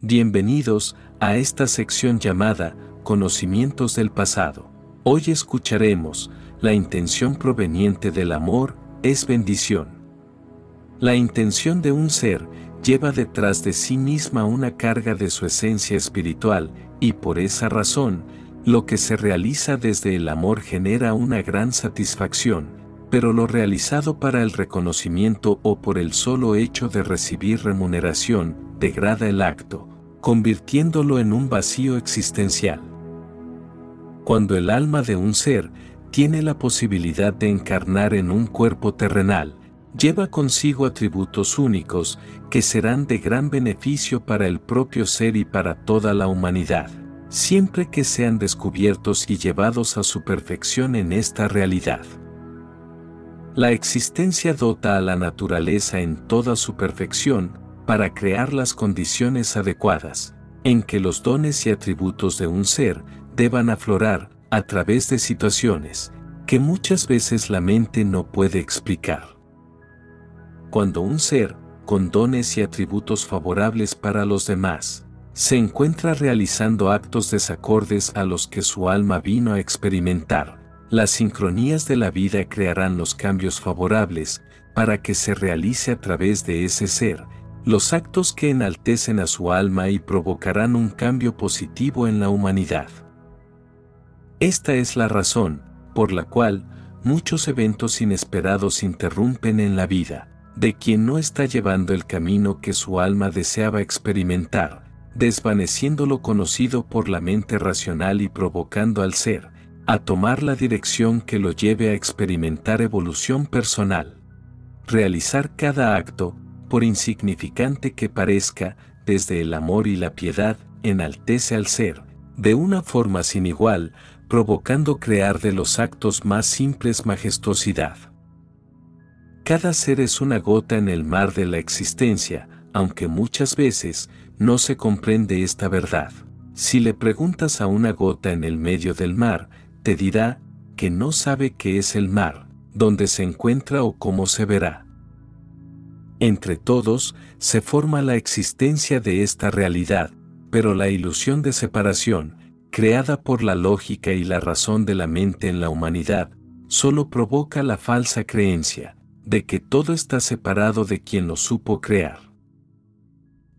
Bienvenidos a esta sección llamada Conocimientos del pasado. Hoy escucharemos, la intención proveniente del amor es bendición. La intención de un ser lleva detrás de sí misma una carga de su esencia espiritual y por esa razón, lo que se realiza desde el amor genera una gran satisfacción, pero lo realizado para el reconocimiento o por el solo hecho de recibir remuneración degrada el acto, convirtiéndolo en un vacío existencial. Cuando el alma de un ser tiene la posibilidad de encarnar en un cuerpo terrenal, lleva consigo atributos únicos que serán de gran beneficio para el propio ser y para toda la humanidad, siempre que sean descubiertos y llevados a su perfección en esta realidad. La existencia dota a la naturaleza en toda su perfección para crear las condiciones adecuadas, en que los dones y atributos de un ser deban aflorar a través de situaciones que muchas veces la mente no puede explicar. Cuando un ser, con dones y atributos favorables para los demás, se encuentra realizando actos desacordes a los que su alma vino a experimentar, las sincronías de la vida crearán los cambios favorables para que se realice a través de ese ser, los actos que enaltecen a su alma y provocarán un cambio positivo en la humanidad. Esta es la razón, por la cual, muchos eventos inesperados interrumpen en la vida, de quien no está llevando el camino que su alma deseaba experimentar, desvaneciendo lo conocido por la mente racional y provocando al ser, a tomar la dirección que lo lleve a experimentar evolución personal. Realizar cada acto, por insignificante que parezca, desde el amor y la piedad, enaltece al ser, de una forma sin igual, provocando crear de los actos más simples majestuosidad. Cada ser es una gota en el mar de la existencia, aunque muchas veces no se comprende esta verdad. Si le preguntas a una gota en el medio del mar, te dirá que no sabe qué es el mar, dónde se encuentra o cómo se verá. Entre todos se forma la existencia de esta realidad, pero la ilusión de separación, creada por la lógica y la razón de la mente en la humanidad, solo provoca la falsa creencia de que todo está separado de quien lo supo crear.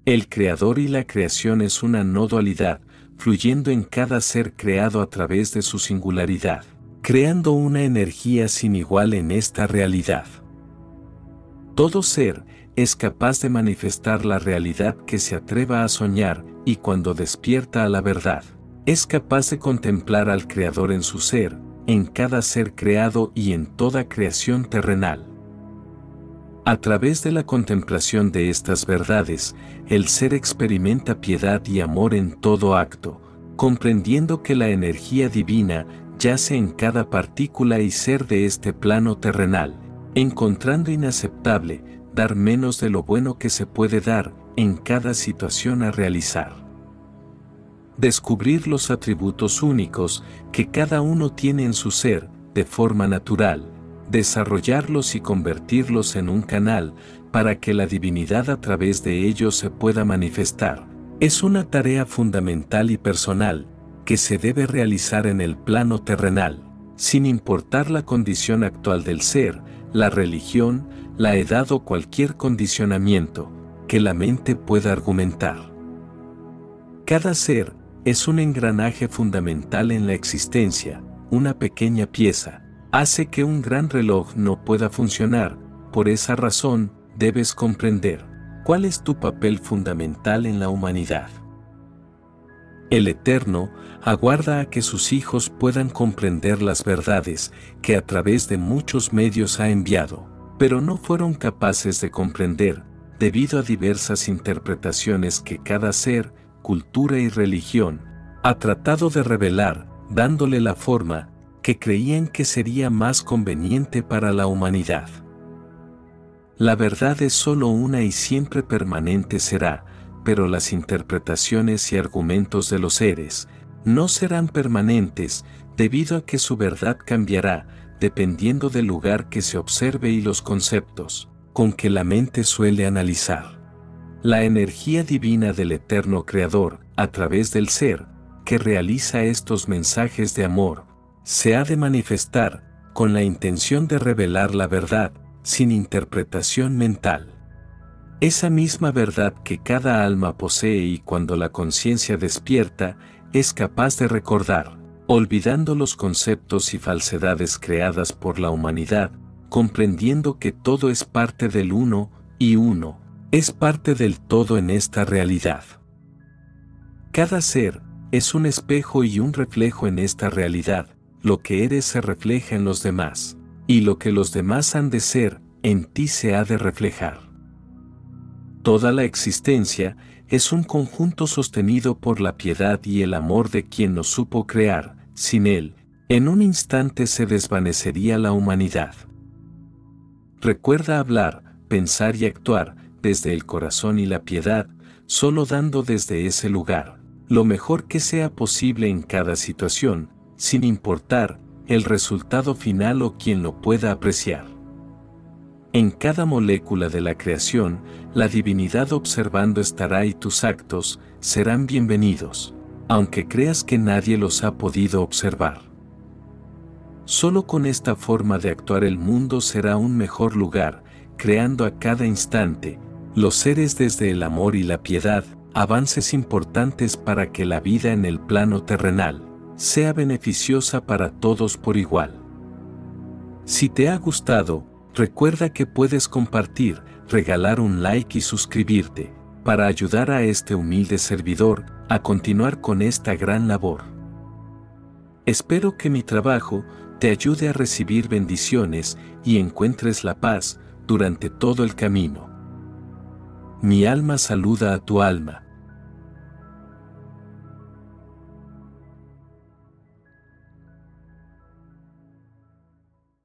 El creador y la creación es una no dualidad, fluyendo en cada ser creado a través de su singularidad, creando una energía sin igual en esta realidad. Todo ser es capaz de manifestar la realidad que se atreva a soñar y cuando despierta a la verdad, es capaz de contemplar al Creador en su ser, en cada ser creado y en toda creación terrenal. A través de la contemplación de estas verdades, el ser experimenta piedad y amor en todo acto, comprendiendo que la energía divina yace en cada partícula y ser de este plano terrenal, encontrando inaceptable dar menos de lo bueno que se puede dar en cada situación a realizar. Descubrir los atributos únicos que cada uno tiene en su ser de forma natural, desarrollarlos y convertirlos en un canal para que la divinidad a través de ellos se pueda manifestar. Es una tarea fundamental y personal que se debe realizar en el plano terrenal, sin importar la condición actual del ser, la religión, la edad o cualquier condicionamiento que la mente pueda argumentar. Cada ser es un engranaje fundamental en la existencia, una pequeña pieza, hace que un gran reloj no pueda funcionar, por esa razón debes comprender cuál es tu papel fundamental en la humanidad. El Eterno aguarda a que sus hijos puedan comprender las verdades que a través de muchos medios ha enviado, pero no fueron capaces de comprender debido a diversas interpretaciones que cada ser, cultura y religión ha tratado de revelar, dándole la forma que creían que sería más conveniente para la humanidad. La verdad es solo una y siempre permanente será, pero las interpretaciones y argumentos de los seres no serán permanentes debido a que su verdad cambiará dependiendo del lugar que se observe y los conceptos con que la mente suele analizar. La energía divina del eterno Creador, a través del ser, que realiza estos mensajes de amor, se ha de manifestar, con la intención de revelar la verdad, sin interpretación mental. Esa misma verdad que cada alma posee y cuando la conciencia despierta, es capaz de recordar, olvidando los conceptos y falsedades creadas por la humanidad, comprendiendo que todo es parte del uno, y uno, es parte del todo en esta realidad. Cada ser, es un espejo y un reflejo en esta realidad, lo que eres se refleja en los demás, y lo que los demás han de ser, en ti se ha de reflejar. Toda la existencia es un conjunto sostenido por la piedad y el amor de quien nos supo crear, sin él, en un instante se desvanecería la humanidad. Recuerda hablar, pensar y actuar, desde el corazón y la piedad, solo dando desde ese lugar, lo mejor que sea posible en cada situación, sin importar el resultado final o quien lo pueda apreciar. En cada molécula de la creación, la divinidad observando estará y tus actos serán bienvenidos, aunque creas que nadie los ha podido observar. Solo con esta forma de actuar el mundo será un mejor lugar, creando a cada instante, los seres desde el amor y la piedad, avances importantes para que la vida en el plano terrenal sea beneficiosa para todos por igual. Si te ha gustado, Recuerda que puedes compartir, regalar un like y suscribirte, para ayudar a este humilde servidor a continuar con esta gran labor. Espero que mi trabajo te ayude a recibir bendiciones y encuentres la paz durante todo el camino. Mi alma saluda a tu alma,